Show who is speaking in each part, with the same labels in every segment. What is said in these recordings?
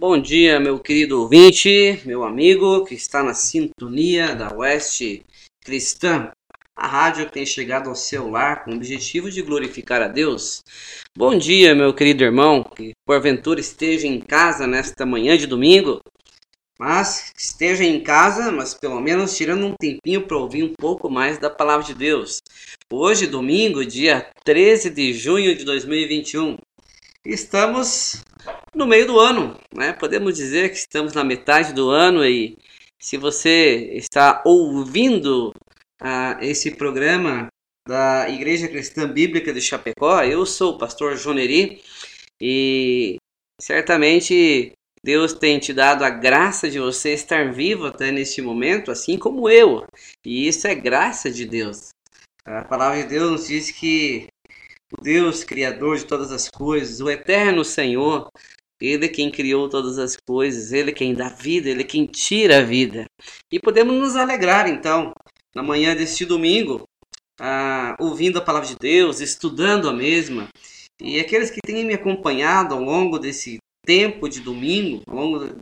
Speaker 1: Bom dia, meu querido ouvinte, meu amigo que está na sintonia da Oeste Cristã, a rádio que tem chegado ao seu lar com o objetivo de glorificar a Deus. Bom dia, meu querido irmão, que porventura esteja em casa nesta manhã de domingo, mas esteja em casa, mas pelo menos tirando um tempinho para ouvir um pouco mais da palavra de Deus. Hoje, domingo, dia 13 de junho de 2021, estamos no meio do ano, né? Podemos dizer que estamos na metade do ano e se você está ouvindo uh, esse programa da Igreja Cristã Bíblica de Chapecó, eu sou o pastor Joneri e certamente Deus tem te dado a graça de você estar vivo até neste momento, assim como eu. E isso é graça de Deus. A palavra de Deus nos diz que o Deus criador de todas as coisas, o eterno Senhor, ele é quem criou todas as coisas, ele é quem dá vida, ele é quem tira a vida. E podemos nos alegrar então, na manhã deste domingo, ah, ouvindo a palavra de Deus, estudando a mesma. E aqueles que têm me acompanhado ao longo desse tempo de domingo, ao longo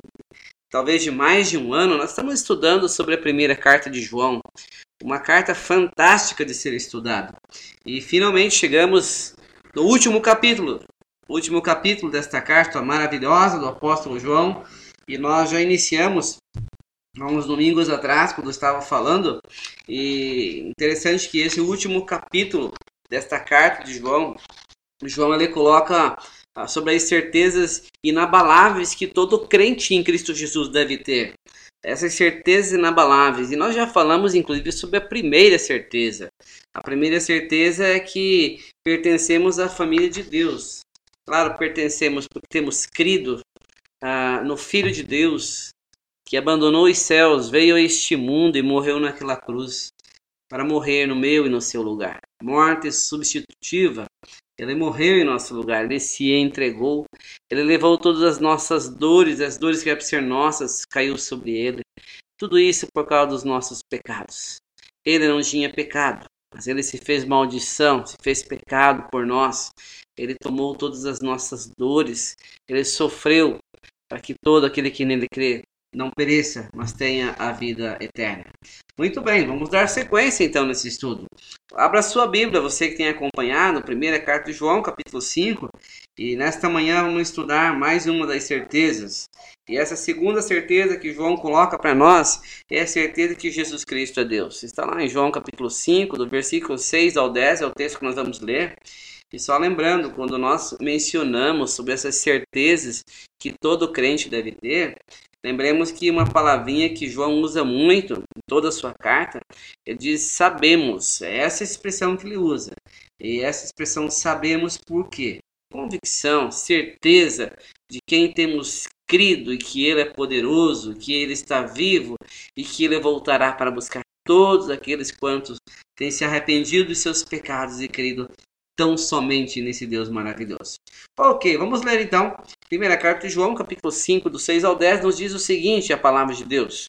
Speaker 1: talvez de mais de um ano, nós estamos estudando sobre a primeira carta de João. Uma carta fantástica de ser estudada. E finalmente chegamos no último capítulo, último capítulo desta carta maravilhosa do apóstolo João. E nós já iniciamos há uns domingos atrás, quando eu estava falando. E interessante que esse último capítulo desta carta de João, João ele coloca ah, sobre as certezas inabaláveis que todo crente em Cristo Jesus deve ter. Essas certezas inabaláveis. E nós já falamos, inclusive, sobre a primeira certeza. A primeira certeza é que pertencemos à família de Deus. Claro, pertencemos porque temos crido ah, no Filho de Deus, que abandonou os céus, veio a este mundo e morreu naquela cruz para morrer no meu e no seu lugar. Morte substitutiva. Ele morreu em nosso lugar, ele se entregou, ele levou todas as nossas dores, as dores que eram ser nossas, caiu sobre ele. Tudo isso por causa dos nossos pecados. Ele não tinha pecado, mas ele se fez maldição, se fez pecado por nós. Ele tomou todas as nossas dores, ele sofreu para que todo aquele que nele crê não pereça, mas tenha a vida eterna. Muito bem, vamos dar sequência então nesse estudo. Abra sua Bíblia, você que tem acompanhado, primeira carta de João, capítulo 5, e nesta manhã vamos estudar mais uma das certezas. E essa segunda certeza que João coloca para nós é a certeza que Jesus Cristo é Deus. Está lá em João capítulo 5, do versículo 6 ao 10, é o texto que nós vamos ler. E só lembrando, quando nós mencionamos sobre essas certezas que todo crente deve ter, lembremos que uma palavrinha que João usa muito em toda a sua carta, ele diz sabemos, é essa expressão que ele usa. E essa expressão sabemos por quê? Convicção, certeza de quem temos crido e que ele é poderoso, que ele está vivo e que ele voltará para buscar todos aqueles quantos têm se arrependido dos seus pecados e crido tão somente nesse Deus maravilhoso. Ok, vamos ler então. Primeira carta de João, capítulo 5, do 6 ao 10, nos diz o seguinte: a palavra de Deus.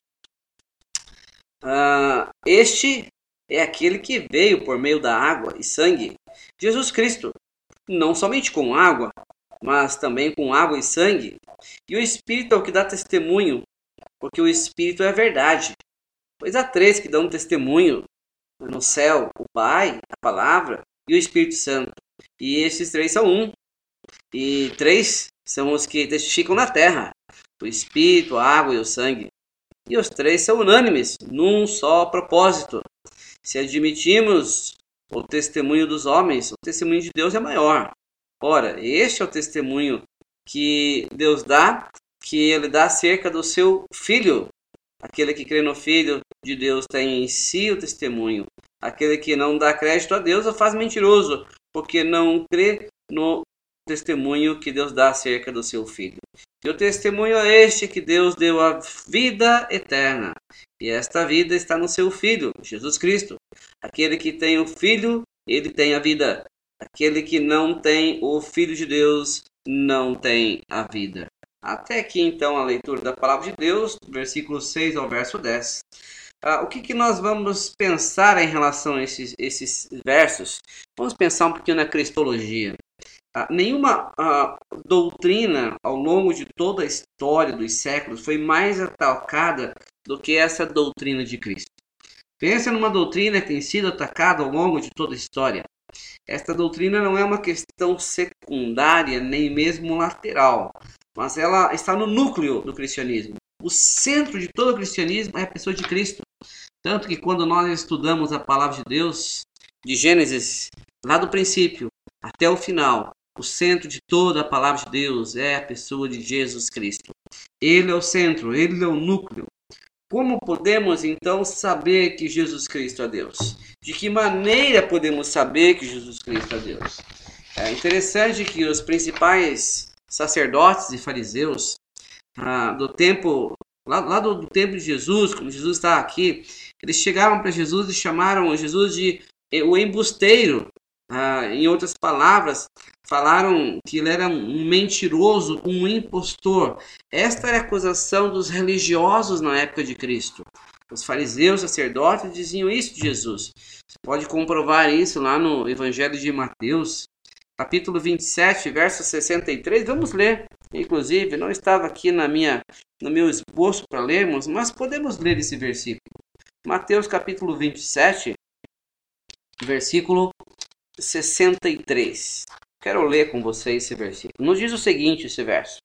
Speaker 1: Uh, este é aquele que veio por meio da água e sangue, Jesus Cristo, não somente com água, mas também com água e sangue. E o Espírito é o que dá testemunho, porque o Espírito é a verdade. Pois há três que dão testemunho no céu: o Pai, a Palavra e o Espírito Santo. E esses três são um. E três são os que testificam na terra: o Espírito, a água e o sangue. E os três são unânimes, num só propósito. Se admitimos o testemunho dos homens, o testemunho de Deus é maior. Ora, este é o testemunho que Deus dá, que ele dá acerca do seu filho. Aquele que crê no filho de Deus tem em si o testemunho. Aquele que não dá crédito a Deus o faz mentiroso, porque não crê no testemunho que Deus dá acerca do seu filho. E o testemunho é este que Deus deu a vida eterna. E esta vida está no seu filho, Jesus Cristo. Aquele que tem o filho, ele tem a vida. Aquele que não tem o filho de Deus não tem a vida. Até aqui então a leitura da palavra de Deus, versículo 6 ao verso 10. Ah, o que, que nós vamos pensar em relação a esses, esses versos? Vamos pensar um pouquinho na cristologia. Ah, nenhuma ah, doutrina ao longo de toda a história dos séculos foi mais atacada do que essa doutrina de Cristo. Pensa numa doutrina que tem sido atacada ao longo de toda a história. Esta doutrina não é uma questão secundária nem mesmo lateral, mas ela está no núcleo do cristianismo. O centro de todo o cristianismo é a pessoa de Cristo. Tanto que quando nós estudamos a palavra de Deus, de Gênesis, lá do princípio até o final, o centro de toda a palavra de Deus é a pessoa de Jesus Cristo. Ele é o centro, ele é o núcleo. Como podemos então saber que Jesus Cristo é Deus? De que maneira podemos saber que Jesus Cristo é Deus? É interessante que os principais sacerdotes e fariseus ah, do tempo lá, lá do, do, tempo de Jesus, quando Jesus está aqui, eles chegaram para Jesus e chamaram Jesus de eh, o embusteiro. Ah, em outras palavras, falaram que ele era um mentiroso, um impostor. Esta era a acusação dos religiosos na época de Cristo. Os fariseus, sacerdotes diziam isso de Jesus. Você pode comprovar isso lá no Evangelho de Mateus, capítulo 27, verso 63. Vamos ler. Inclusive, não estava aqui na minha, no meu esboço para lermos, mas podemos ler esse versículo. Mateus capítulo 27, versículo 63. Quero ler com vocês esse versículo. Nos diz o seguinte esse verso.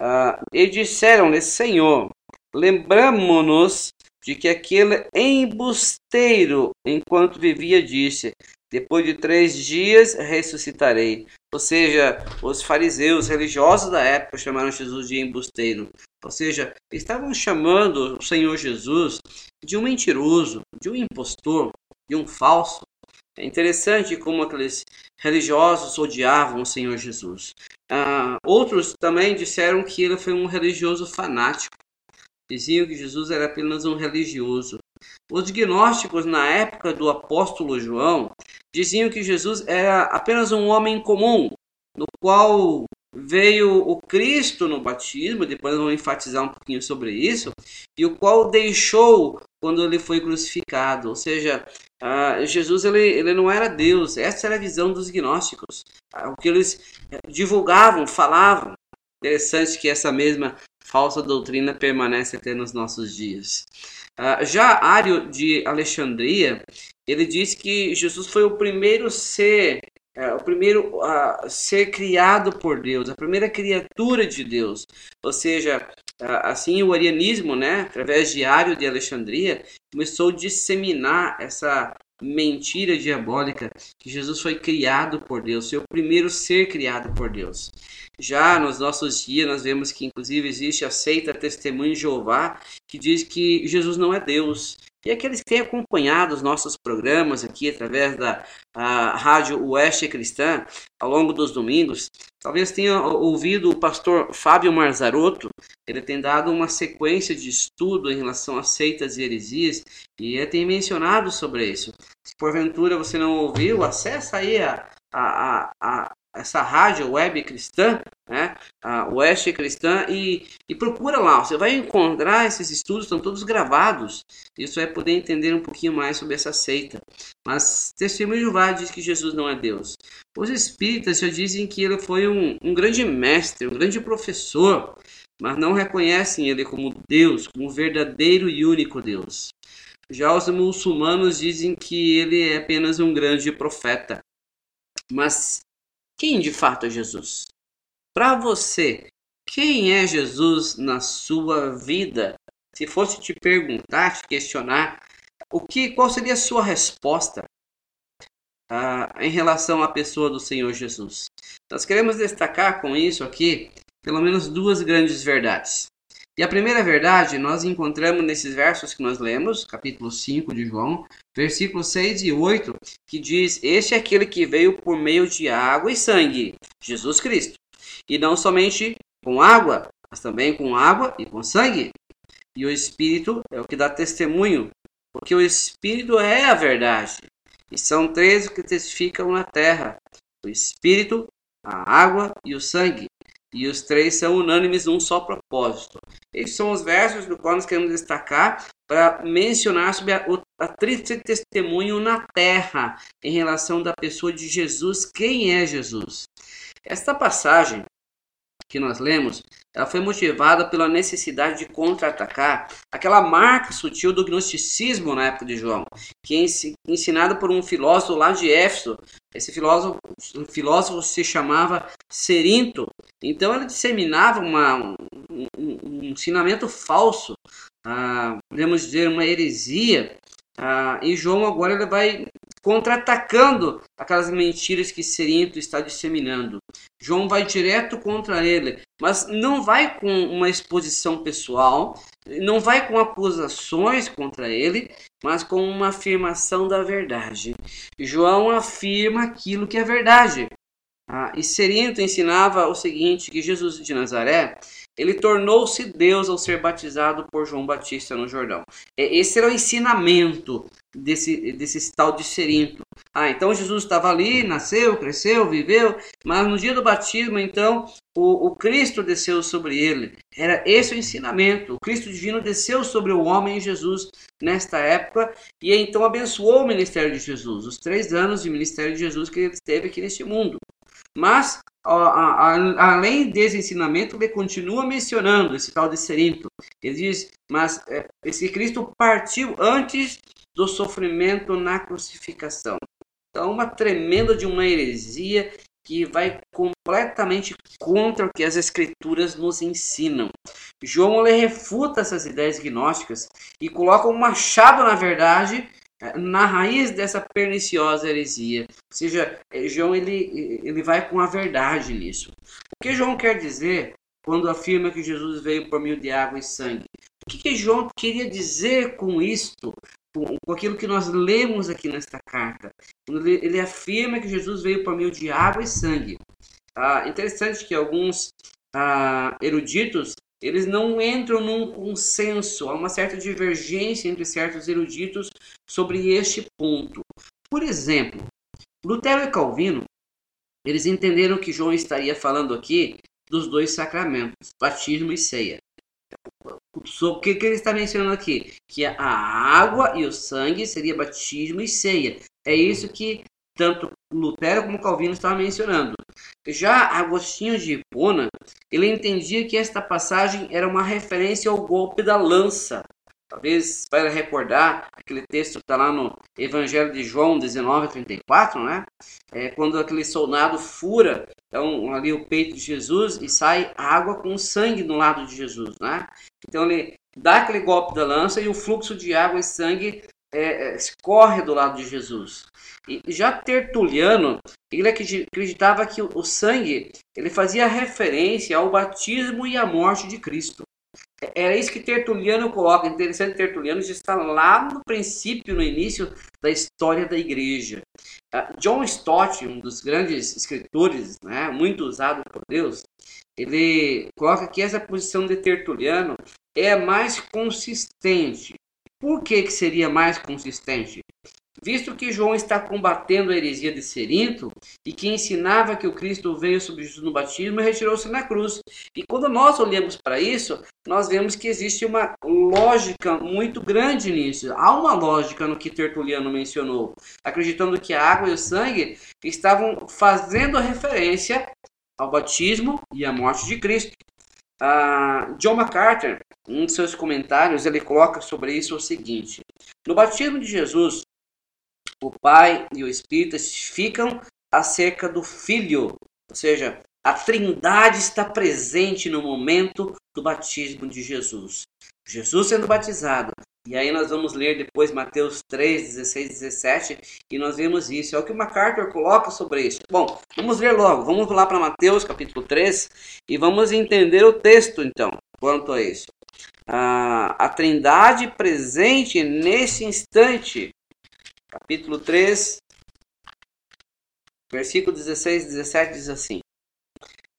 Speaker 1: Uh, e disseram-lhe, Senhor, lembramo-nos de que aquele embusteiro, enquanto vivia, disse: Depois de três dias ressuscitarei. Ou seja, os fariseus religiosos da época chamaram Jesus de embusteiro. Ou seja, estavam chamando o Senhor Jesus de um mentiroso, de um impostor, de um falso. É interessante como aqueles religiosos odiavam o Senhor Jesus. Ah, outros também disseram que ele foi um religioso fanático. Diziam que Jesus era apenas um religioso. Os gnósticos, na época do apóstolo João, diziam que Jesus era apenas um homem comum, no qual veio o Cristo no batismo, depois vamos enfatizar um pouquinho sobre isso, e o qual deixou quando ele foi crucificado. Ou seja, uh, Jesus ele, ele não era Deus, essa era a visão dos gnósticos, uh, o que eles divulgavam, falavam. Interessante que essa mesma falsa doutrina permanece até nos nossos dias. Uh, já Ário de Alexandria, ele diz que Jesus foi o primeiro ser é, o primeiro ser criado por Deus, a primeira criatura de Deus. Ou seja, assim o arianismo, né, através de Ario de Alexandria, começou a disseminar essa mentira diabólica que Jesus foi criado por Deus, o primeiro ser criado por Deus. Já nos nossos dias nós vemos que inclusive existe a seita Testemunho de Jeová que diz que Jesus não é Deus, e aqueles que têm acompanhado os nossos programas aqui através da Rádio Oeste Cristã ao longo dos domingos, talvez tenham ouvido o pastor Fábio Marzarotto. Ele tem dado uma sequência de estudo em relação a seitas e heresias e ele tem mencionado sobre isso. Se porventura você não ouviu, acessa aí a, a, a, essa rádio web cristã, né, a Oeste Cristã, e, e procura lá. Você vai encontrar esses estudos, estão todos gravados. Você vai poder entender um pouquinho mais sobre essa seita. Mas Testemunho de Jeová diz que Jesus não é Deus. Os espíritas já dizem que ele foi um, um grande mestre, um grande professor, mas não reconhecem ele como Deus, como verdadeiro e único Deus. Já os muçulmanos dizem que ele é apenas um grande profeta. Mas quem de fato é Jesus? Para você, quem é Jesus na sua vida? Se fosse te perguntar, te questionar, o que, qual seria a sua resposta uh, em relação à pessoa do Senhor Jesus? Nós queremos destacar com isso aqui pelo menos duas grandes verdades. E a primeira verdade nós encontramos nesses versos que nós lemos, capítulo 5 de João, versículos 6 e 8, que diz: Este é aquele que veio por meio de água e sangue, Jesus Cristo. E não somente com água, mas também com água e com sangue. E o Espírito é o que dá testemunho, porque o Espírito é a verdade. E são três que testificam na terra: o Espírito, a água e o sangue. E os três são unânimes num só propósito. Esses são os versos do qual nós queremos destacar para mencionar sobre a, a triste testemunho na terra em relação da pessoa de Jesus. Quem é Jesus? Esta passagem que nós lemos, ela foi motivada pela necessidade de contra-atacar aquela marca sutil do gnosticismo na época de João, que é ensinado por um filósofo lá de Éfeso. Esse filósofo, filósofo se chamava Serinto. Então ele disseminava uma, um, um, um ensinamento falso, ah, podemos dizer uma heresia, ah, e João agora ele vai contra-atacando aquelas mentiras que Serinto está disseminando. João vai direto contra ele, mas não vai com uma exposição pessoal, não vai com acusações contra ele, mas com uma afirmação da verdade. João afirma aquilo que é verdade. Ah, e Serinto ensinava o seguinte, que Jesus de Nazaré ele tornou-se Deus ao ser batizado por João Batista no Jordão. Esse era o ensinamento desse, desse tal de Serinto. Ah, então Jesus estava ali, nasceu, cresceu, viveu, mas no dia do batismo, então, o, o Cristo desceu sobre ele. Era esse o ensinamento. O Cristo divino desceu sobre o homem Jesus nesta época e então abençoou o ministério de Jesus, os três anos de ministério de Jesus que ele teve aqui neste mundo. Mas, a, a, além desse ensinamento, ele continua mencionando esse tal de Serinto. Ele diz, mas é, esse Cristo partiu antes do sofrimento na crucificação. Então, uma tremenda de uma heresia que vai completamente contra o que as escrituras nos ensinam. João ele refuta essas ideias gnósticas e coloca um machado na verdade na raiz dessa perniciosa heresia. Ou seja, é, João ele, ele vai com a verdade nisso. O que João quer dizer quando afirma que Jesus veio por meio de água e sangue? O que, que João queria dizer com isto? Com, aquilo que nós lemos aqui nesta carta. Ele, afirma que Jesus veio por meio de água e sangue. Ah, interessante que alguns ah, eruditos eles não entram num consenso, há uma certa divergência entre certos eruditos sobre este ponto. Por exemplo, Lutero e Calvino, eles entenderam que João estaria falando aqui dos dois sacramentos, batismo e ceia. O que, que ele está mencionando aqui? Que a água e o sangue seria batismo e ceia. É isso que tanto Lutero como Calvino estavam mencionando. Já Agostinho de Hipona, ele entendia que esta passagem era uma referência ao golpe da lança. Talvez vai recordar aquele texto que está lá no Evangelho de João 19:34, né? É quando aquele soldado fura então, ali o peito de Jesus e sai água com sangue no lado de Jesus, né? Então ele dá aquele golpe da lança e o fluxo de água e sangue é, escorre é, do lado de Jesus. E já Tertuliano, ele acreditava que o sangue ele fazia referência ao batismo e à morte de Cristo. Era isso que Tertuliano coloca. Interessante, Tertuliano já está lá no princípio, no início da história da igreja. Ah, John Stott, um dos grandes escritores, né, muito usado por Deus, ele coloca que essa posição de Tertuliano é mais consistente. Por que, que seria mais consistente? Visto que João está combatendo a heresia de Serinto e que ensinava que o Cristo veio sobre Jesus no batismo e retirou-se na cruz. E quando nós olhamos para isso, nós vemos que existe uma lógica muito grande nisso. Há uma lógica no que Tertuliano mencionou, acreditando que a água e o sangue estavam fazendo referência ao batismo e à morte de Cristo. Uh, John MacArthur, um de seus comentários, ele coloca sobre isso o seguinte: No batismo de Jesus, o Pai e o Espírito ficam acerca do Filho, ou seja, a Trindade está presente no momento do batismo de Jesus. Jesus sendo batizado. E aí nós vamos ler depois Mateus 3, 16, 17, e nós vemos isso. É o que o MacArthur coloca sobre isso. Bom, vamos ler logo. Vamos lá para Mateus capítulo 3 e vamos entender o texto então, quanto a isso. Ah, a Trindade presente nesse instante capítulo 3, versículo 16 e 17 diz assim: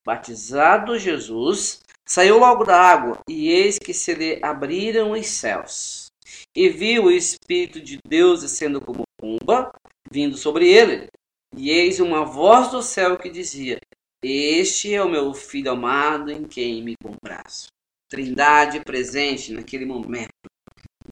Speaker 1: Batizado Jesus, saiu logo da água, e eis que se lhe abriram os céus, e viu o Espírito de Deus descendo como pomba, vindo sobre ele. E eis uma voz do céu que dizia: Este é o meu filho amado em quem me comprazo. Trindade presente naquele momento.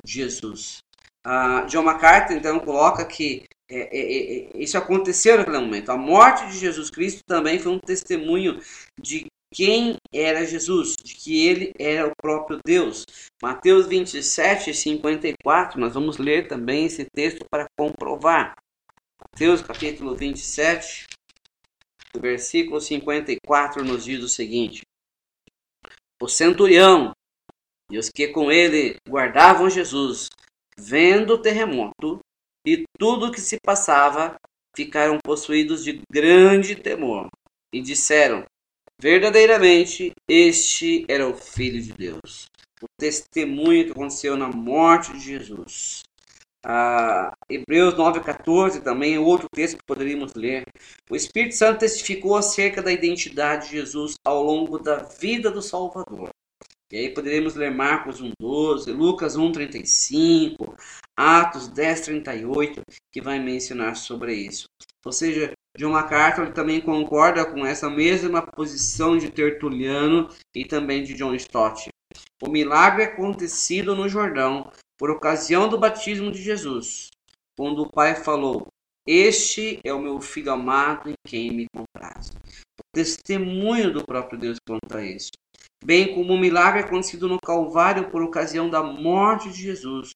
Speaker 1: Jesus. Uh, John MacArthur então coloca que é, é, é, é, isso aconteceu naquele momento. A morte de Jesus Cristo também foi um testemunho de quem era Jesus, de que ele era o próprio Deus. Mateus 27, 54, nós vamos ler também esse texto para comprovar. Mateus capítulo 27, versículo 54 nos diz o seguinte: O centurião e os que com ele guardavam Jesus, vendo o terremoto e tudo o que se passava, ficaram possuídos de grande temor e disseram: Verdadeiramente, este era o Filho de Deus. O testemunho que aconteceu na morte de Jesus. Ah, Hebreus 9,14 também é outro texto que poderíamos ler. O Espírito Santo testificou acerca da identidade de Jesus ao longo da vida do Salvador. E aí poderíamos ler Marcos 1,12, Lucas 1,35, Atos 10,38, que vai mencionar sobre isso. Ou seja, John MacArthur também concorda com essa mesma posição de Tertuliano e também de John Stott. O milagre acontecido no Jordão por ocasião do batismo de Jesus, quando o Pai falou: Este é o meu filho amado em quem me compraz. O testemunho do próprio Deus quanto a isso. Bem como o milagre acontecido no Calvário por ocasião da morte de Jesus,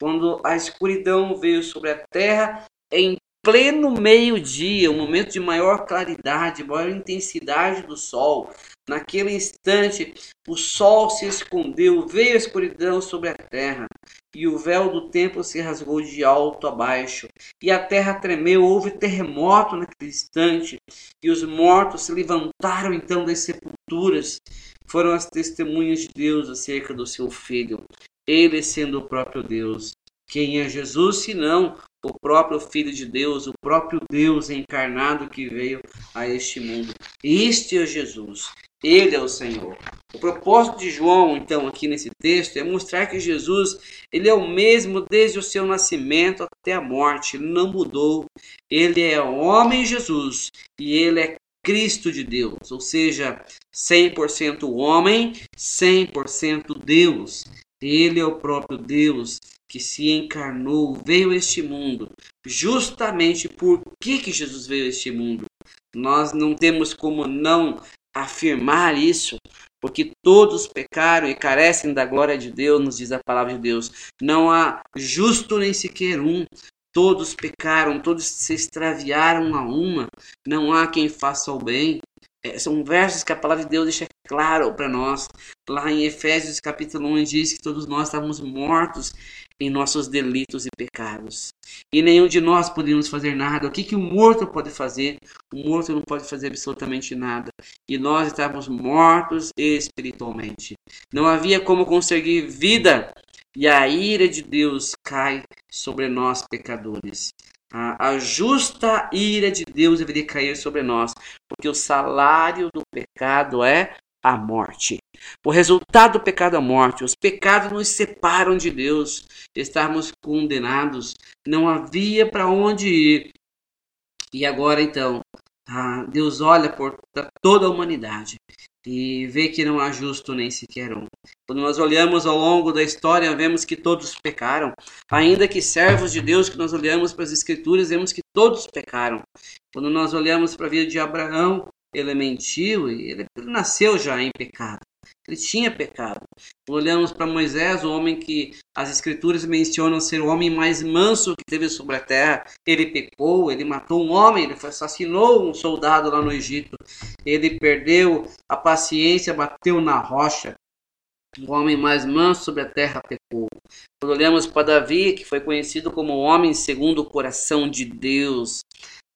Speaker 1: quando a escuridão veio sobre a terra em pleno meio-dia, um momento de maior claridade, maior intensidade do sol. Naquele instante, o sol se escondeu, veio a escuridão sobre a terra, e o véu do templo se rasgou de alto a baixo, e a terra tremeu, houve terremoto naquele instante, e os mortos se levantaram então das sepulturas. Foram as testemunhas de Deus acerca do seu filho, ele sendo o próprio Deus. Quem é Jesus, senão o próprio Filho de Deus, o próprio Deus encarnado que veio a este mundo. Este é Jesus, ele é o Senhor. O propósito de João, então, aqui nesse texto, é mostrar que Jesus, ele é o mesmo desde o seu nascimento até a morte, ele não mudou. Ele é homem Jesus e ele é Cristo de Deus, ou seja, 100% homem, 100% Deus. Ele é o próprio Deus que se encarnou, veio a este mundo. Justamente por que, que Jesus veio a este mundo? Nós não temos como não afirmar isso, porque todos pecaram e carecem da glória de Deus, nos diz a palavra de Deus. Não há justo nem sequer um. Todos pecaram, todos se extraviaram a uma. Não há quem faça o bem. É, são versos que a palavra de Deus deixa claro para nós. Lá em Efésios capítulo 1 diz que todos nós estávamos mortos em nossos delitos e pecados. E nenhum de nós podíamos fazer nada. O que, que o morto pode fazer? O morto não pode fazer absolutamente nada. E nós estávamos mortos espiritualmente. Não havia como conseguir vida. E a ira de Deus cai sobre nós, pecadores. A justa ira de Deus deveria cair sobre nós, porque o salário do pecado é a morte. O resultado do pecado a morte. Os pecados nos separam de Deus. Estávamos condenados. Não havia para onde ir. E agora então, ah, Deus olha por toda a humanidade e vê que não há justo nem sequer um. Quando nós olhamos ao longo da história, vemos que todos pecaram. Ainda que servos de Deus, que nós olhamos para as Escrituras, vemos que todos pecaram. Quando nós olhamos para a vida de Abraão, ele mentiu e ele nasceu já em pecado. Ele tinha pecado. Olhamos para Moisés, o homem que as escrituras mencionam ser o homem mais manso que teve sobre a terra. Ele pecou, ele matou um homem, ele assassinou um soldado lá no Egito. Ele perdeu a paciência, bateu na rocha. O homem mais manso sobre a terra pecou. Quando olhamos para Davi, que foi conhecido como o homem segundo o coração de Deus,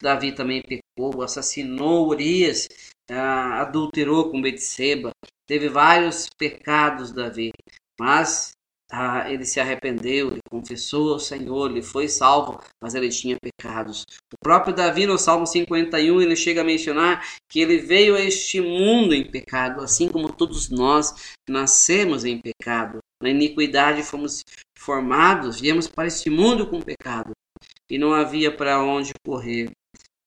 Speaker 1: Davi também pecou, assassinou Urias, ah, adulterou com Betseba, teve vários pecados Davi, mas ah, ele se arrependeu, ele confessou ao Senhor, ele foi salvo, mas ele tinha pecados. O próprio Davi no Salmo 51 ele chega a mencionar que ele veio a este mundo em pecado, assim como todos nós nascemos em pecado. Na iniquidade fomos formados, viemos para este mundo com pecado e não havia para onde correr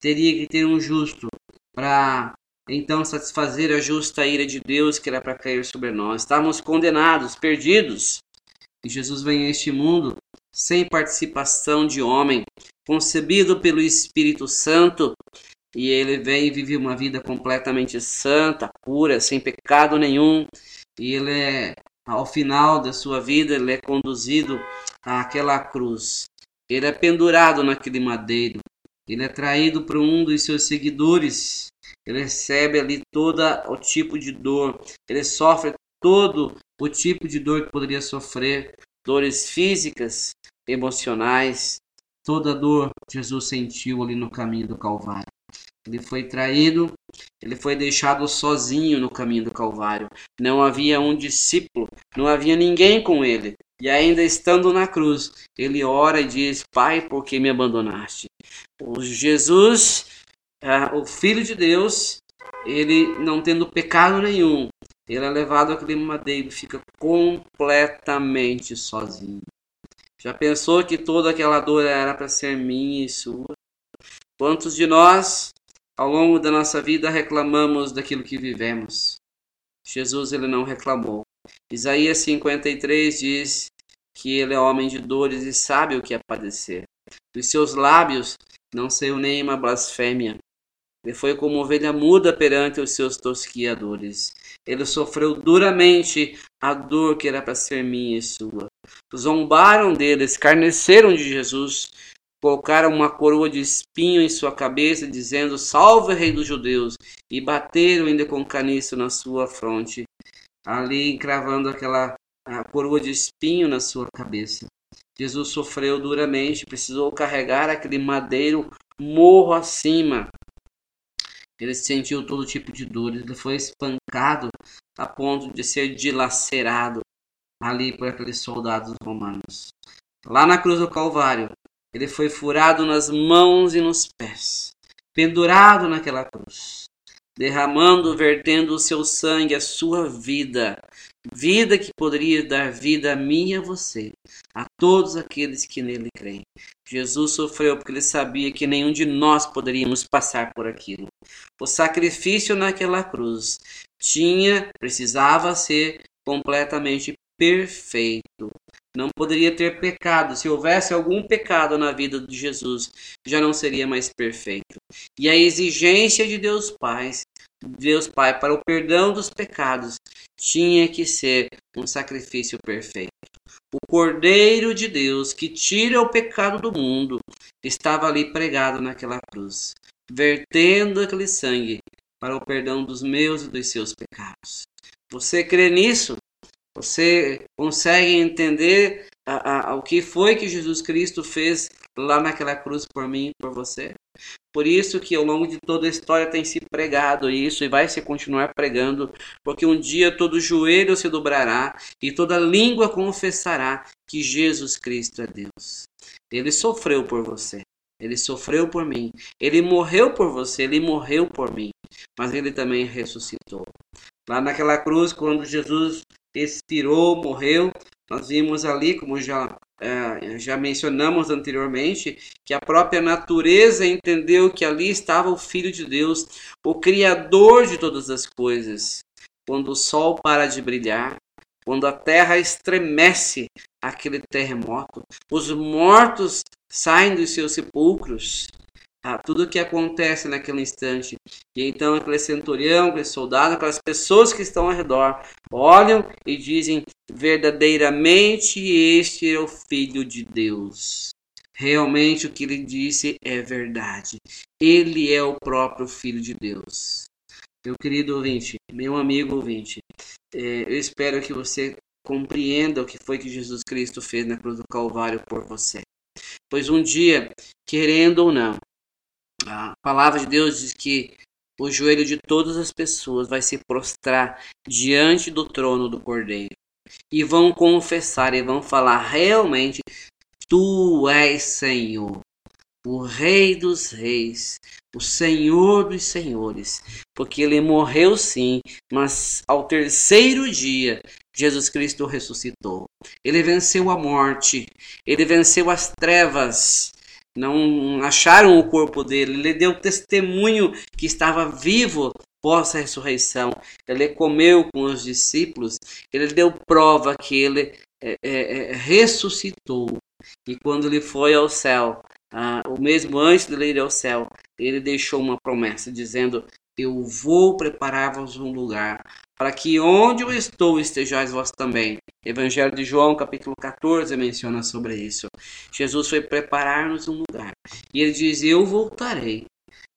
Speaker 1: teria que ter um justo para então satisfazer a justa ira de Deus que era para cair sobre nós. Estávamos condenados, perdidos. E Jesus vem a este mundo sem participação de homem, concebido pelo Espírito Santo, e ele vem e vive uma vida completamente santa, pura, sem pecado nenhum. E ele é, ao final da sua vida, ele é conduzido àquela cruz. Ele é pendurado naquele madeiro. Ele é traído por um dos seus seguidores. Ele recebe ali todo o tipo de dor. Ele sofre todo o tipo de dor que poderia sofrer, dores físicas, emocionais, toda dor Jesus sentiu ali no caminho do Calvário. Ele foi traído, ele foi deixado sozinho no caminho do Calvário. Não havia um discípulo, não havia ninguém com ele. E ainda estando na cruz, ele ora e diz: Pai, por que me abandonaste? O Jesus, ah, o Filho de Deus, ele não tendo pecado nenhum, ele é levado àquele madeiro fica completamente sozinho. Já pensou que toda aquela dor era para ser minha e sua? Quantos de nós, ao longo da nossa vida, reclamamos daquilo que vivemos? Jesus ele não reclamou. Isaías 53 diz que ele é homem de dores e sabe o que é padecer. Dos seus lábios não saiu nenhuma blasfêmia. Ele foi como ovelha muda perante os seus tosquiadores. Ele sofreu duramente a dor que era para ser minha e sua. Zombaram dele, escarneceram de Jesus, colocaram uma coroa de espinho em sua cabeça, dizendo: Salve, Rei dos Judeus! E bateram ainda com caniço na sua fronte, ali encravando aquela coroa de espinho na sua cabeça. Jesus sofreu duramente, precisou carregar aquele madeiro morro acima. Ele sentiu todo tipo de dores, ele foi espancado a ponto de ser dilacerado ali por aqueles soldados romanos. Lá na cruz do Calvário, ele foi furado nas mãos e nos pés, pendurado naquela cruz, derramando, vertendo o seu sangue, a sua vida, vida que poderia dar vida a mim e a você, a todos aqueles que nele creem. Jesus sofreu porque ele sabia que nenhum de nós poderíamos passar por aquilo. O sacrifício naquela cruz tinha, precisava ser completamente perfeito. Não poderia ter pecado. Se houvesse algum pecado na vida de Jesus, já não seria mais perfeito. E a exigência de Deus Pai, Deus Pai para o perdão dos pecados tinha que ser um sacrifício perfeito. O Cordeiro de Deus que tira o pecado do mundo estava ali pregado naquela cruz, vertendo aquele sangue para o perdão dos meus e dos seus pecados. Você crê nisso? Você consegue entender a, a, o que foi que Jesus Cristo fez lá naquela cruz por mim e por você? Por isso que ao longo de toda a história tem se pregado isso e vai se continuar pregando, porque um dia todo joelho se dobrará e toda língua confessará que Jesus Cristo é Deus. Ele sofreu por você. Ele sofreu por mim. Ele morreu por você, ele morreu por mim. Mas ele também ressuscitou. Lá naquela cruz, quando Jesus expirou, morreu, nós vimos ali, como já, é, já mencionamos anteriormente, que a própria natureza entendeu que ali estava o Filho de Deus, o Criador de todas as coisas. Quando o sol para de brilhar, quando a terra estremece aquele terremoto, os mortos saem dos seus sepulcros, a tudo o que acontece naquele instante. E então aquele centurião, aquele soldado, aquelas pessoas que estão ao redor olham e dizem: verdadeiramente este é o Filho de Deus. Realmente o que ele disse é verdade. Ele é o próprio Filho de Deus. Meu querido ouvinte, meu amigo ouvinte, é, eu espero que você compreenda o que foi que Jesus Cristo fez na cruz do Calvário por você. Pois um dia, querendo ou não, a palavra de Deus diz que o joelho de todas as pessoas vai se prostrar diante do trono do Cordeiro. E vão confessar e vão falar realmente: Tu és Senhor, o Rei dos Reis, o Senhor dos Senhores. Porque ele morreu sim, mas ao terceiro dia Jesus Cristo ressuscitou. Ele venceu a morte, ele venceu as trevas, não acharam o corpo dele. Ele deu testemunho que estava vivo pós-ressurreição, ele comeu com os discípulos, ele deu prova que ele é, é, é ressuscitou. E quando ele foi ao céu, ah, o mesmo antes de ele ir ao céu, ele deixou uma promessa dizendo: Eu vou preparar-vos um lugar, para que onde eu estou estejais vós também. Evangelho de João, capítulo 14, menciona sobre isso. Jesus foi preparar-nos um lugar. E ele diz: Eu voltarei.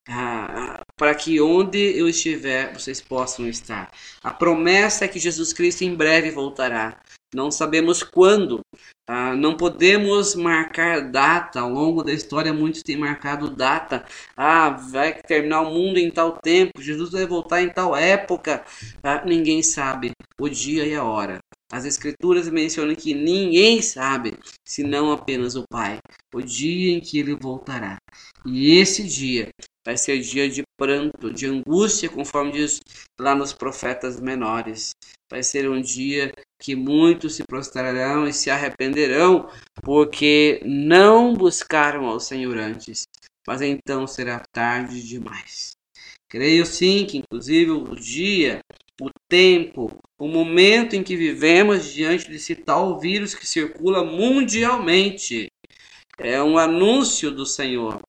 Speaker 1: Ah, para que onde eu estiver vocês possam estar. A promessa é que Jesus Cristo em breve voltará. Não sabemos quando, ah, não podemos marcar data. Ao longo da história, muitos têm marcado data. Ah, vai terminar o mundo em tal tempo, Jesus vai voltar em tal época. Ah, ninguém sabe o dia e a hora. As Escrituras mencionam que ninguém sabe, senão apenas o Pai, o dia em que ele voltará. E esse dia vai ser dia de pranto, de angústia, conforme diz lá nos profetas menores. Vai ser um dia que muitos se prostrarão e se arrependerão, porque não buscaram ao Senhor antes, mas então será tarde demais. Creio sim que, inclusive, o dia, o tempo, o momento em que vivemos diante desse tal vírus que circula mundialmente é um anúncio do Senhor,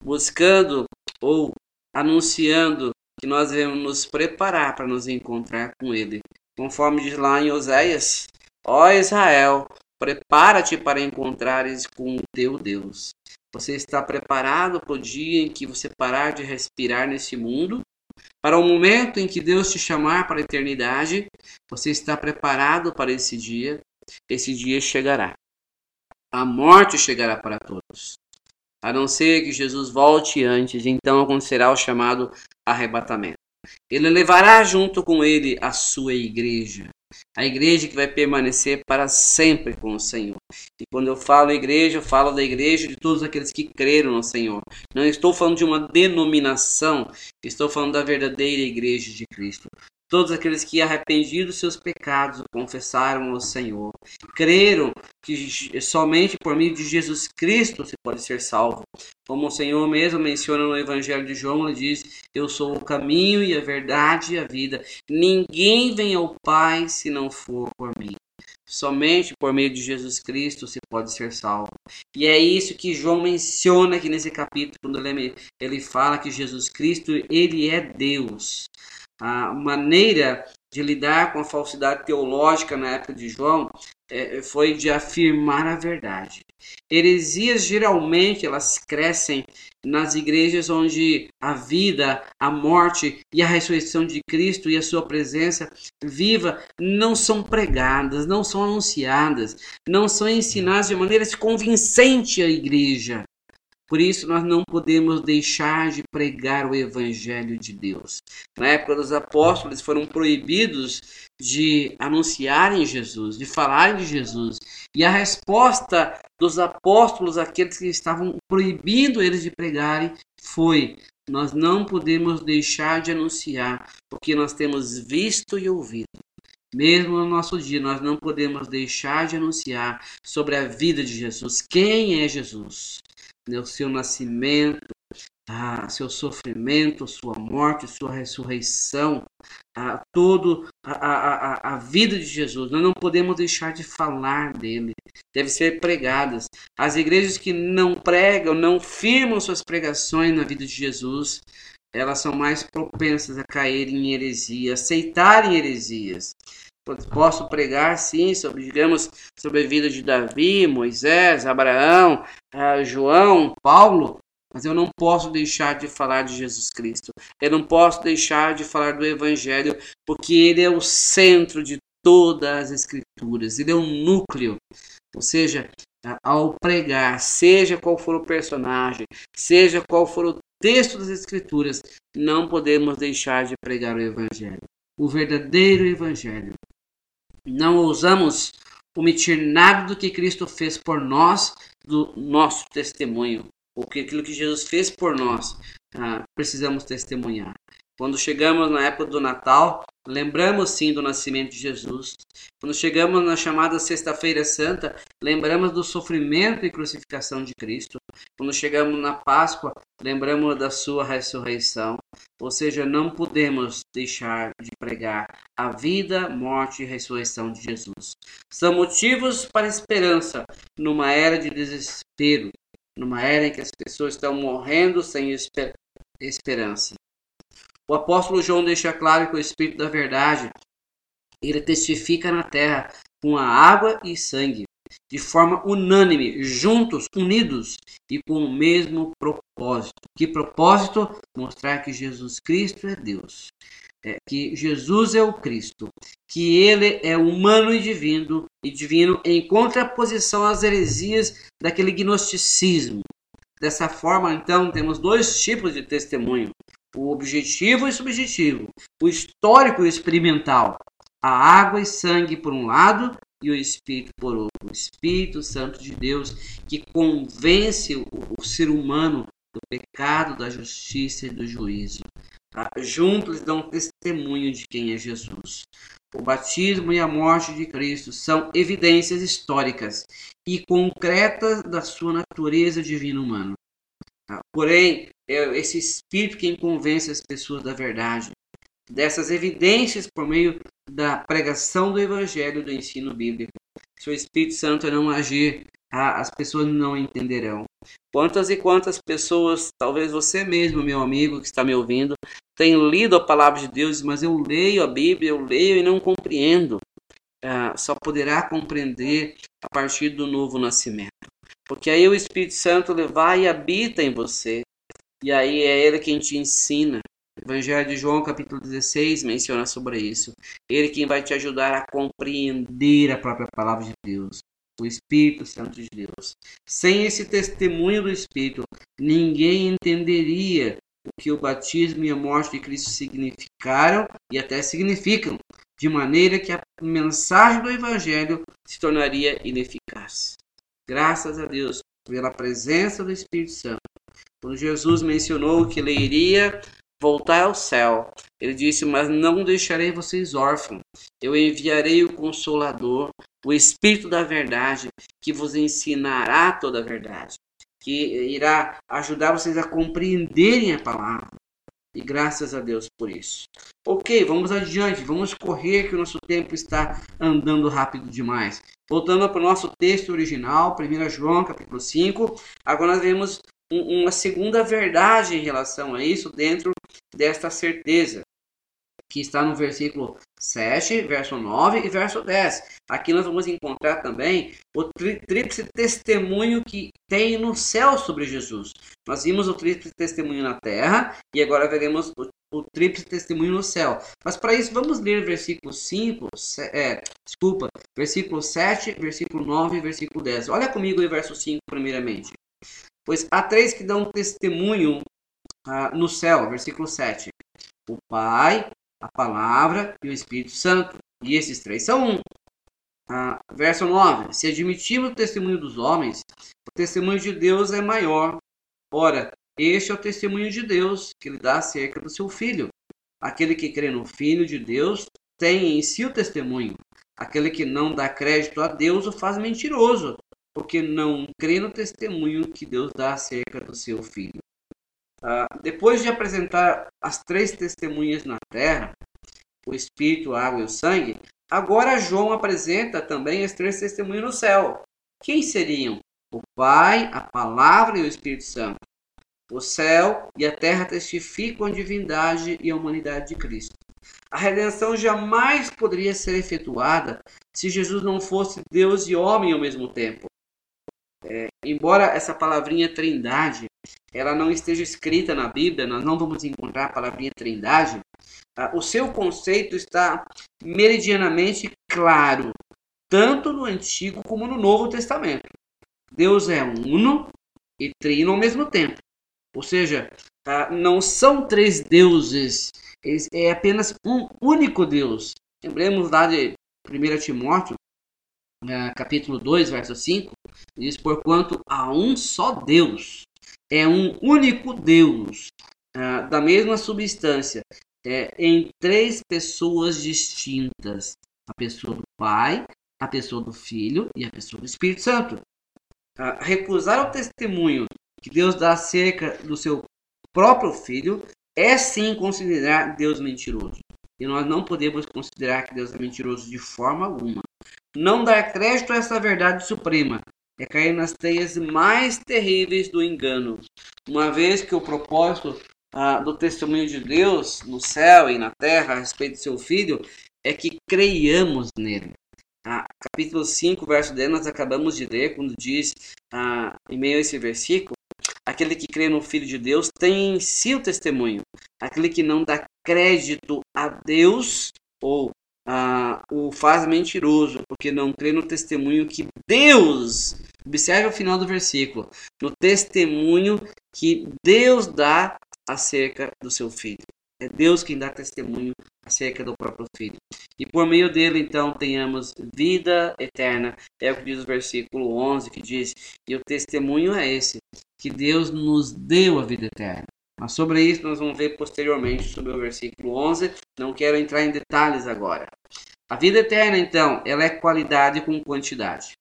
Speaker 1: buscando ou anunciando que nós devemos nos preparar para nos encontrar com Ele. Conforme diz lá em Oséias: Ó Israel, prepara-te para encontrares com o teu Deus. Você está preparado para o dia em que você parar de respirar nesse mundo? Para o momento em que Deus te chamar para a eternidade? Você está preparado para esse dia? Esse dia chegará. A morte chegará para todos. A não ser que Jesus volte antes, então acontecerá o chamado arrebatamento. Ele levará junto com ele a sua igreja, a igreja que vai permanecer para sempre com o Senhor. E quando eu falo igreja, eu falo da igreja de todos aqueles que creram no Senhor. Não estou falando de uma denominação, estou falando da verdadeira igreja de Cristo. Todos aqueles que, arrependidos seus pecados, confessaram ao Senhor, creram que somente por meio de Jesus Cristo se pode ser salvo. Como o Senhor mesmo menciona no Evangelho de João, ele diz: Eu sou o caminho e a verdade e a vida. Ninguém vem ao Pai se não for por mim. Somente por meio de Jesus Cristo se pode ser salvo. E é isso que João menciona aqui nesse capítulo, quando ele, ele fala que Jesus Cristo, ele é Deus a maneira de lidar com a falsidade teológica na época de João é, foi de afirmar a verdade. Heresias geralmente elas crescem nas igrejas onde a vida, a morte e a ressurreição de Cristo e a sua presença viva não são pregadas, não são anunciadas, não são ensinadas de maneira convincente à igreja. Por isso, nós não podemos deixar de pregar o Evangelho de Deus. Na época dos apóstolos, foram proibidos de anunciarem Jesus, de falarem de Jesus. E a resposta dos apóstolos, aqueles que estavam proibindo eles de pregarem, foi: Nós não podemos deixar de anunciar, porque nós temos visto e ouvido. Mesmo no nosso dia, nós não podemos deixar de anunciar sobre a vida de Jesus. Quem é Jesus? O seu nascimento, ah, seu sofrimento, sua morte, sua ressurreição, ah, todo a, a, a, vida de Jesus. Nós não podemos deixar de falar dele. Deve ser pregadas. As igrejas que não pregam, não firmam suas pregações na vida de Jesus, elas são mais propensas a caírem em heresia, aceitarem heresias. Posso pregar, sim, sobre, digamos, sobre a vida de Davi, Moisés, Abraão, uh, João, Paulo, mas eu não posso deixar de falar de Jesus Cristo. Eu não posso deixar de falar do Evangelho, porque ele é o centro de todas as Escrituras, ele é o núcleo. Ou seja, ao pregar, seja qual for o personagem, seja qual for o texto das Escrituras, não podemos deixar de pregar o Evangelho. O verdadeiro Evangelho. Não ousamos omitir nada do que Cristo fez por nós, do nosso testemunho. Porque aquilo que Jesus fez por nós, ah, precisamos testemunhar. Quando chegamos na época do Natal, lembramos sim do nascimento de Jesus. Quando chegamos na chamada Sexta-feira Santa, lembramos do sofrimento e crucificação de Cristo. Quando chegamos na Páscoa, lembramos da sua ressurreição. Ou seja, não podemos deixar de pregar a vida, morte e ressurreição de Jesus. São motivos para esperança numa era de desespero, numa era em que as pessoas estão morrendo sem esper esperança. O apóstolo João deixa claro que o Espírito da Verdade ele testifica na terra com a água e sangue, de forma unânime, juntos, unidos e com o mesmo propósito. Que propósito? Mostrar que Jesus Cristo é Deus. É, que Jesus é o Cristo, que ele é humano e divino, e divino em contraposição às heresias daquele gnosticismo. Dessa forma, então, temos dois tipos de testemunho: o objetivo e subjetivo, o histórico e experimental, a água e sangue por um lado e o Espírito por. O Espírito Santo de Deus que convence o, o ser humano do pecado, da justiça e do juízo. Tá? Juntos dão testemunho de quem é Jesus. O batismo e a morte de Cristo são evidências históricas e concretas da sua natureza divina humana. Tá? Porém, é esse espírito quem convence as pessoas da verdade, dessas evidências por meio da pregação do evangelho, do ensino bíblico. Se o Espírito Santo não agir, as pessoas não entenderão. Quantas e quantas pessoas, talvez você mesmo, meu amigo que está me ouvindo, tem lido a palavra de Deus, mas eu leio a Bíblia, eu leio e não compreendo. Ah, só poderá compreender a partir do novo nascimento. Porque aí o Espírito Santo vai e habita em você. E aí é ele quem te ensina. Evangelho de João, capítulo 16, menciona sobre isso. Ele quem vai te ajudar a compreender a própria palavra de Deus. O Espírito Santo de Deus. Sem esse testemunho do Espírito, ninguém entenderia o que o batismo e a morte de Cristo significaram e até significam, de maneira que a mensagem do Evangelho se tornaria ineficaz. Graças a Deus pela presença do Espírito Santo quando Jesus mencionou que ele iria voltar ao céu, ele disse: Mas não deixarei vocês órfãos, eu enviarei o Consolador, o Espírito da Verdade, que vos ensinará toda a verdade, que irá ajudar vocês a compreenderem a palavra. E graças a Deus por isso. Ok, vamos adiante, vamos correr que o nosso tempo está andando rápido demais. Voltando para o nosso texto original, 1 João capítulo 5, agora nós vemos uma segunda verdade em relação a isso dentro desta certeza, que está no versículo 7, verso 9 e verso 10. Aqui nós vamos encontrar também o tríplice testemunho que tem no céu sobre Jesus. Nós vimos o tríplice testemunho na terra e agora veremos o, o tríplice testemunho no céu. Mas para isso vamos ler versículo 5, é, desculpa, versículo 7, versículo 9 e versículo 10. Olha comigo o verso 5 primeiramente. Pois há três que dão testemunho ah, no céu, versículo 7. O Pai, a Palavra e o Espírito Santo. E esses três são um. Ah, verso 9. Se admitimos o testemunho dos homens, o testemunho de Deus é maior. Ora, este é o testemunho de Deus que ele dá acerca do seu Filho. Aquele que crê no Filho de Deus tem em si o testemunho. Aquele que não dá crédito a Deus o faz mentiroso, porque não crê no testemunho que Deus dá acerca do seu filho. Ah, depois de apresentar as três testemunhas na terra, o Espírito, a água e o sangue, agora João apresenta também as três testemunhas no céu. Quem seriam? O Pai, a Palavra e o Espírito Santo. O céu e a terra testificam a divindade e a humanidade de Cristo. A redenção jamais poderia ser efetuada se Jesus não fosse Deus e homem ao mesmo tempo. É, embora essa palavrinha trindade ela não esteja escrita na Bíblia, nós não vamos encontrar a palavrinha trindade, tá? o seu conceito está meridianamente claro, tanto no Antigo como no Novo Testamento. Deus é uno e trino ao mesmo tempo. Ou seja, tá? não são três deuses, é apenas um único Deus. Lembremos lá de 1 Timóteo, é, capítulo 2, verso 5, diz: Porquanto há um só Deus, é um único Deus, é, da mesma substância, é, em três pessoas distintas: a pessoa do Pai, a pessoa do Filho e a pessoa do Espírito Santo. Ah, recusar o testemunho que Deus dá acerca do seu próprio Filho é sim considerar Deus mentiroso. E nós não podemos considerar que Deus é mentiroso de forma alguma. Não dar crédito a essa verdade suprema é cair nas teias mais terríveis do engano. Uma vez que o propósito ah, do testemunho de Deus no céu e na terra a respeito de seu Filho é que creiamos nele. Ah, capítulo 5, verso 10, nós acabamos de ler, quando diz, ah, em meio a esse versículo, aquele que crê no Filho de Deus tem em si o testemunho. Aquele que não dá crédito a Deus ou ah, o faz mentiroso, porque não crê no testemunho que Deus, observe o final do versículo, no testemunho que Deus dá acerca do seu filho. É Deus quem dá testemunho acerca do próprio Filho. E por meio dele, então, tenhamos vida eterna. É o que diz o versículo 11, que diz: E o testemunho é esse, que Deus nos deu a vida eterna. Mas sobre isso nós vamos ver posteriormente, sobre o versículo 11. Não quero entrar em detalhes agora. A vida eterna, então, ela é qualidade com quantidade.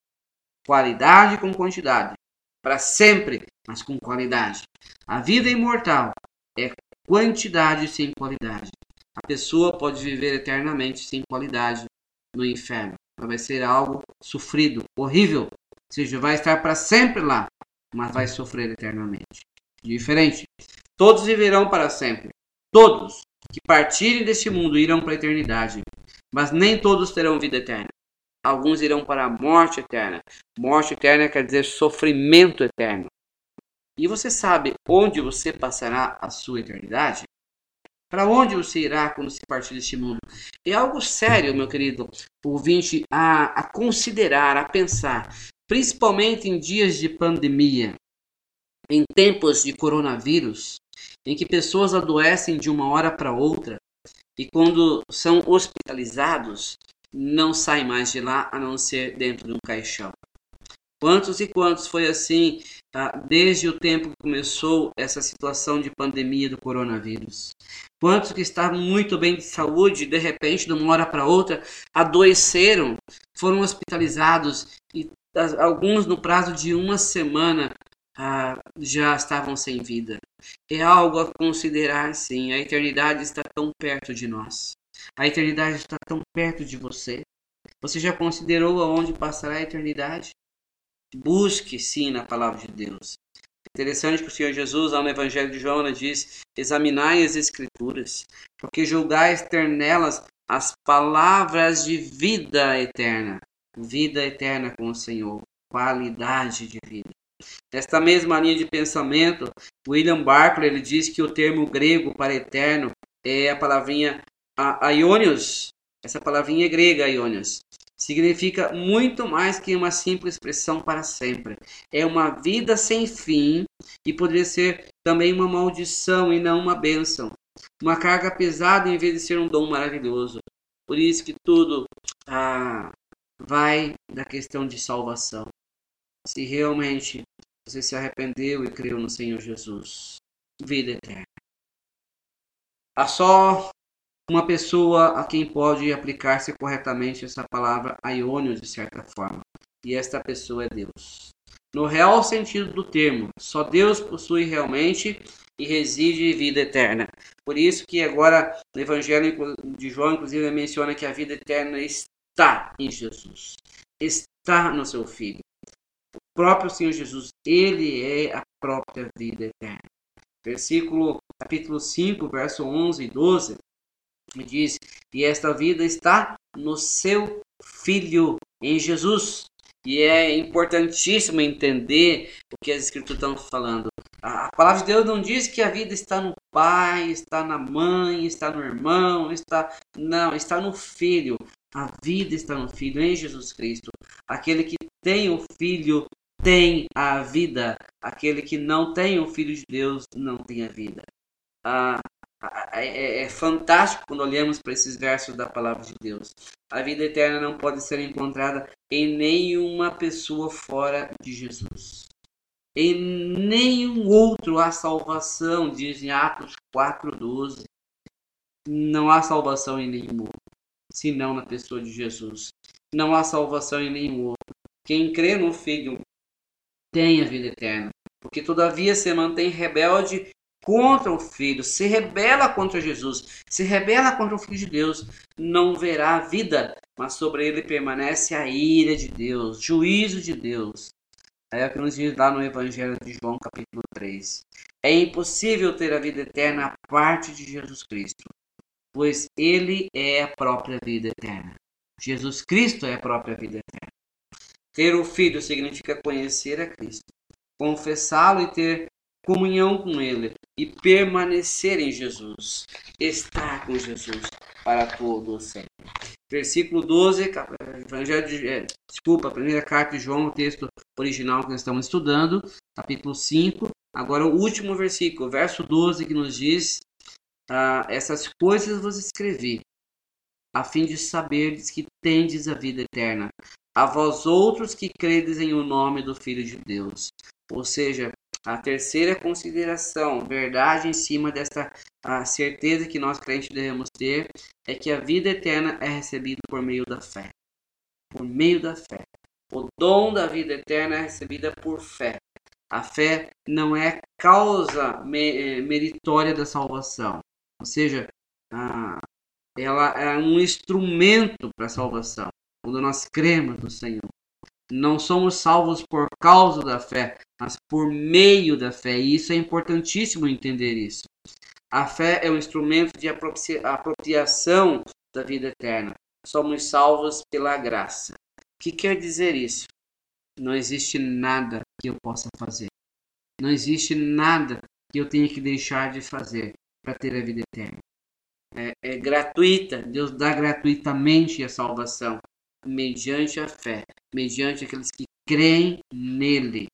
Speaker 1: Qualidade com quantidade. Para sempre, mas com qualidade. A vida imortal é quantidade sem qualidade. A pessoa pode viver eternamente sem qualidade no inferno. Vai ser algo sofrido, horrível. Ou seja, vai estar para sempre lá, mas vai sofrer eternamente. Diferente. Todos viverão para sempre. Todos que partirem deste mundo irão para a eternidade. Mas nem todos terão vida eterna. Alguns irão para a morte eterna. Morte eterna quer dizer sofrimento eterno. E você sabe onde você passará a sua eternidade? Para onde você irá quando se partir deste mundo? É algo sério, meu querido ouvinte, a, a considerar, a pensar, principalmente em dias de pandemia, em tempos de coronavírus, em que pessoas adoecem de uma hora para outra e quando são hospitalizados, não saem mais de lá a não ser dentro de um caixão. Quantos e quantos foi assim tá, desde o tempo que começou essa situação de pandemia do coronavírus? Quantos que estavam muito bem de saúde, de repente, de uma hora para outra, adoeceram, foram hospitalizados e alguns no prazo de uma semana ah, já estavam sem vida. É algo a considerar, sim. A eternidade está tão perto de nós. A eternidade está tão perto de você. Você já considerou aonde passará a eternidade? Busque sim na palavra de Deus. Interessante que o Senhor Jesus, lá no Evangelho de João, diz: examinai as Escrituras, porque julgais ter nelas as palavras de vida eterna. Vida eterna com o Senhor, qualidade de vida. Nesta mesma linha de pensamento, William Barclay ele diz que o termo grego para eterno é a palavrinha aionios. Essa palavrinha é grega, aionios significa muito mais que uma simples expressão para sempre. É uma vida sem fim e poderia ser também uma maldição e não uma bênção. Uma carga pesada em vez de ser um dom maravilhoso. Por isso que tudo ah, vai da questão de salvação. Se realmente você se arrependeu e creu no Senhor Jesus, vida eterna. Há só uma pessoa a quem pode aplicar-se corretamente essa palavra aiônio de certa forma. E esta pessoa é Deus. No real sentido do termo, só Deus possui realmente e reside vida eterna. Por isso que agora no Evangelho de João, inclusive, menciona que a vida eterna está em Jesus. Está no seu Filho. Próprio Senhor Jesus, Ele é a própria vida eterna. Versículo, capítulo 5, verso 11 e 12, me diz: E esta vida está no seu Filho, em Jesus. E é importantíssimo entender o que as Escrituras estão falando. A palavra de Deus não diz que a vida está no pai, está na mãe, está no irmão, está não, está no filho. A vida está no filho, em Jesus Cristo. Aquele que tem o filho tem a vida. Aquele que não tem o filho de Deus não tem a vida. Ah, é, é, fantástico quando olhamos para esses versos da palavra de Deus. A vida eterna não pode ser encontrada em nenhuma pessoa fora de Jesus. Em nenhum outro há salvação, diz em Atos 4,12. Não há salvação em nenhum outro, senão na pessoa de Jesus. Não há salvação em nenhum outro. Quem crê no Filho tem a vida eterna, porque todavia se mantém rebelde contra o Filho, se rebela contra Jesus, se rebela contra o Filho de Deus, não verá a vida, mas sobre ele permanece a ira de Deus, juízo de Deus. É o que nos diz lá no Evangelho de João, capítulo 3. É impossível ter a vida eterna a parte de Jesus Cristo, pois ele é a própria vida eterna. Jesus Cristo é a própria vida eterna. Ter o Filho significa conhecer a Cristo, confessá-lo e ter comunhão com Ele e permanecer em Jesus, estar com Jesus para todo o sempre. Versículo 12, Evangelho é, desculpa, primeira carta de João, o texto original que nós estamos estudando, capítulo 5. Agora o último versículo, verso 12, que nos diz: ah, Essas coisas vos escrevi, a fim de saberdes que tendes a vida eterna, a vós outros que credes em o nome do Filho de Deus. Ou seja, a terceira consideração, verdade em cima dessa a certeza que nós crentes devemos ter, é que a vida eterna é recebida por meio da fé. Por meio da fé. O dom da vida eterna é recebida por fé. A fé não é causa eh, meritória da salvação. Ou seja, ela é um instrumento para a salvação. Quando nós cremos no Senhor. Não somos salvos por causa da fé, mas por meio da fé. E isso é importantíssimo entender isso. A fé é um instrumento de apropriação da vida eterna. Somos salvos pela graça. O que quer dizer isso? Não existe nada que eu possa fazer. Não existe nada que eu tenha que deixar de fazer para ter a vida eterna. É, é gratuita. Deus dá gratuitamente a salvação mediante a fé, mediante aqueles que creem nele.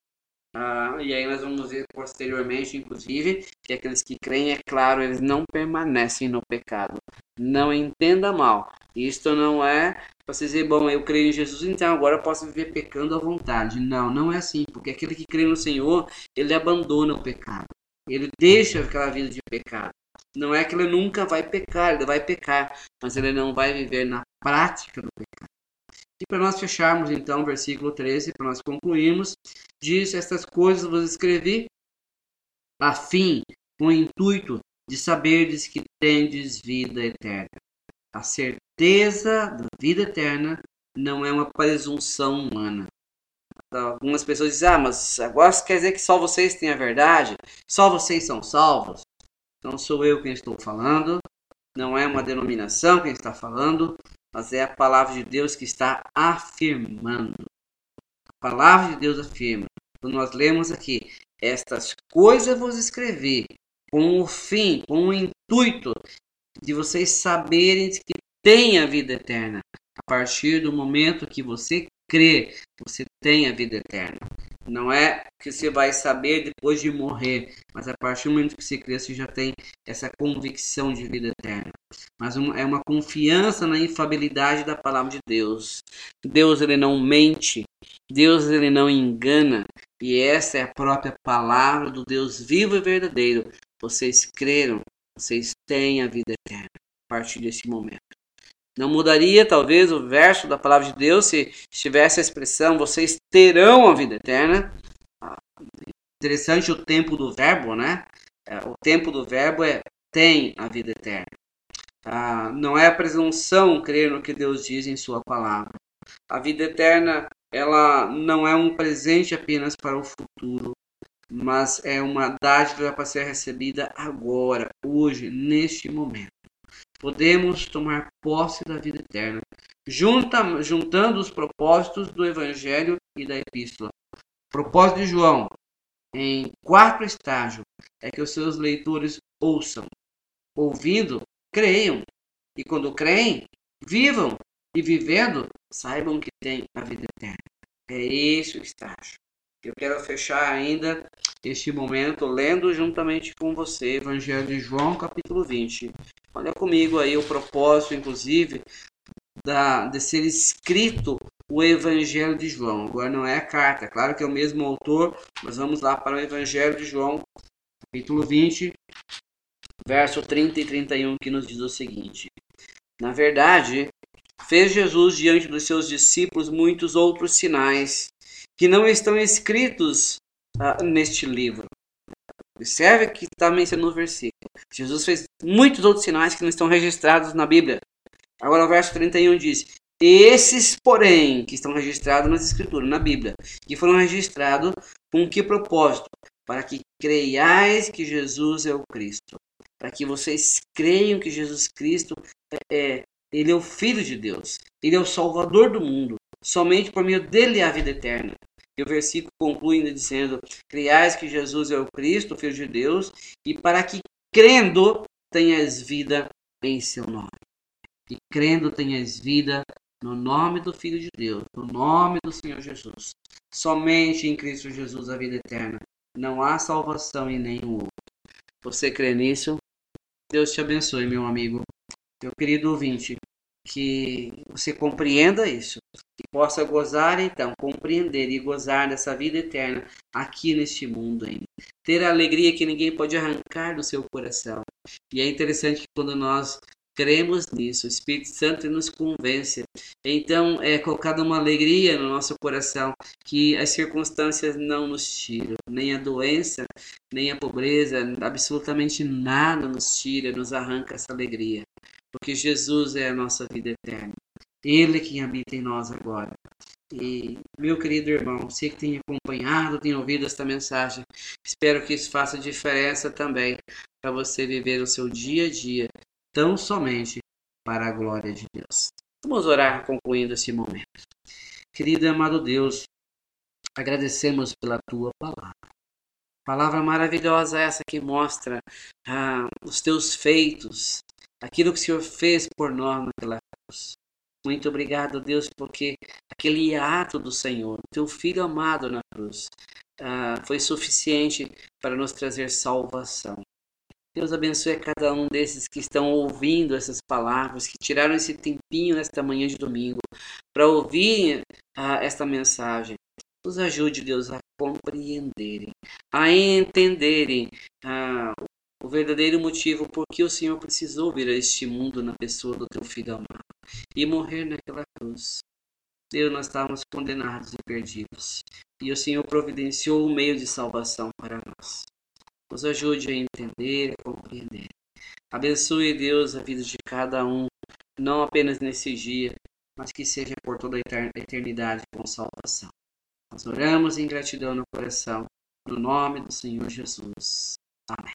Speaker 1: Ah, e aí nós vamos ver posteriormente, inclusive, que aqueles que creem, é claro, eles não permanecem no pecado. Não entenda mal. Isto não é para você dizer, bom, eu creio em Jesus, então agora eu posso viver pecando à vontade. Não, não é assim, porque aquele que crê no Senhor, ele abandona o pecado. Ele deixa aquela vida de pecado. Não é que ele nunca vai pecar, ele vai pecar, mas ele não vai viver na prática do pecado. E para nós fecharmos então o versículo 13, para nós concluirmos, diz: Estas coisas vos escrevi a fim, com o intuito de saberdes que tendes vida eterna. A certeza da vida eterna não é uma presunção humana. Algumas pessoas dizem, ah, mas agora quer dizer que só vocês têm a verdade? Só vocês são salvos? Não sou eu quem estou falando, não é uma denominação quem está falando, mas é a palavra de Deus que está afirmando. A palavra de Deus afirma. Quando nós lemos aqui, estas coisas vos escrevi com o fim, com o intuito de vocês saberem que tem a vida eterna. A partir do momento que você crê, você tem a vida eterna. Não é que você vai saber depois de morrer, mas a partir do momento que você crê, você já tem essa convicção de vida eterna. Mas é uma confiança na infabilidade da palavra de Deus. Deus ele não mente, Deus ele não engana, e essa é a própria palavra do Deus vivo e verdadeiro. Vocês creram, vocês têm a vida eterna a partir desse momento. Não mudaria, talvez, o verso da palavra de Deus se tivesse a expressão: vocês terão a vida eterna. Ah, interessante o tempo do verbo, né? É, o tempo do verbo é tem a vida eterna. Ah, não é a presunção crer no que Deus diz em Sua palavra. A vida eterna ela não é um presente apenas para o futuro, mas é uma dádiva para ser recebida agora, hoje, neste momento podemos tomar posse da vida eterna, junta, juntando os propósitos do Evangelho e da Epístola. O propósito de João, em quarto estágio, é que os seus leitores ouçam. Ouvindo, creiam. E quando creem, vivam. E vivendo, saibam que têm a vida eterna. É esse o estágio. Eu quero fechar ainda este momento lendo juntamente com você Evangelho de João, capítulo 20. Olha comigo aí o propósito, inclusive, da, de ser escrito o Evangelho de João. Agora não é a carta, claro que é o mesmo autor, mas vamos lá para o Evangelho de João, capítulo 20, verso 30 e 31, que nos diz o seguinte: Na verdade, fez Jesus diante dos seus discípulos muitos outros sinais que não estão escritos ah, neste livro. Observe que está mencionando no versículo. Jesus fez muitos outros sinais que não estão registrados na Bíblia. Agora o verso 31 diz: Esses, porém, que estão registrados nas Escrituras, na Bíblia, que foram registrados com que propósito? Para que creiais que Jesus é o Cristo. Para que vocês creiam que Jesus Cristo é, é ele é o Filho de Deus. Ele é o Salvador do mundo. Somente por meio dele há vida eterna. E o versículo conclui ainda dizendo: Criais que Jesus é o Cristo, o Filho de Deus, e para que crendo tenhas vida em seu nome. E crendo tenhas vida no nome do Filho de Deus, no nome do Senhor Jesus. Somente em Cristo Jesus a vida eterna. Não há salvação em nenhum outro. Você crê nisso? Deus te abençoe, meu amigo. Meu querido ouvinte, que você compreenda isso, que possa gozar então, compreender e gozar dessa vida eterna aqui neste mundo ainda. Ter a alegria que ninguém pode arrancar do seu coração. E é interessante que quando nós cremos nisso, o Espírito Santo nos convence. Então é colocada uma alegria no nosso coração que as circunstâncias não nos tiram, nem a doença, nem a pobreza, absolutamente nada nos tira, nos arranca essa alegria porque Jesus é a nossa vida eterna. Ele quem habita em nós agora. E, meu querido irmão, você que tem acompanhado, tem ouvido esta mensagem, espero que isso faça diferença também para você viver o seu dia a dia, tão somente para a glória de Deus. Vamos orar concluindo esse momento. Querido e amado Deus, agradecemos pela tua palavra. Palavra maravilhosa essa que mostra ah, os teus feitos, aquilo que o Senhor fez por nós naquela cruz. Muito obrigado, Deus, porque aquele ato do Senhor, teu filho amado na cruz, ah, foi suficiente para nos trazer salvação. Deus abençoe a cada um desses que estão ouvindo essas palavras, que tiraram esse tempinho nesta manhã de domingo para ouvir ah, esta mensagem. Nos ajude, Deus, a compreenderem, a entenderem ah, o verdadeiro motivo por que o Senhor precisou vir a este mundo na pessoa do teu filho amado e morrer naquela cruz. Deus, nós estávamos condenados e perdidos. E o Senhor providenciou o meio de salvação para nós. Nos ajude a entender e compreender. Abençoe, Deus, a vida de cada um, não apenas nesse dia, mas que seja por toda a eternidade com salvação. Nós oramos em gratidão no coração, no nome do Senhor Jesus. Amém.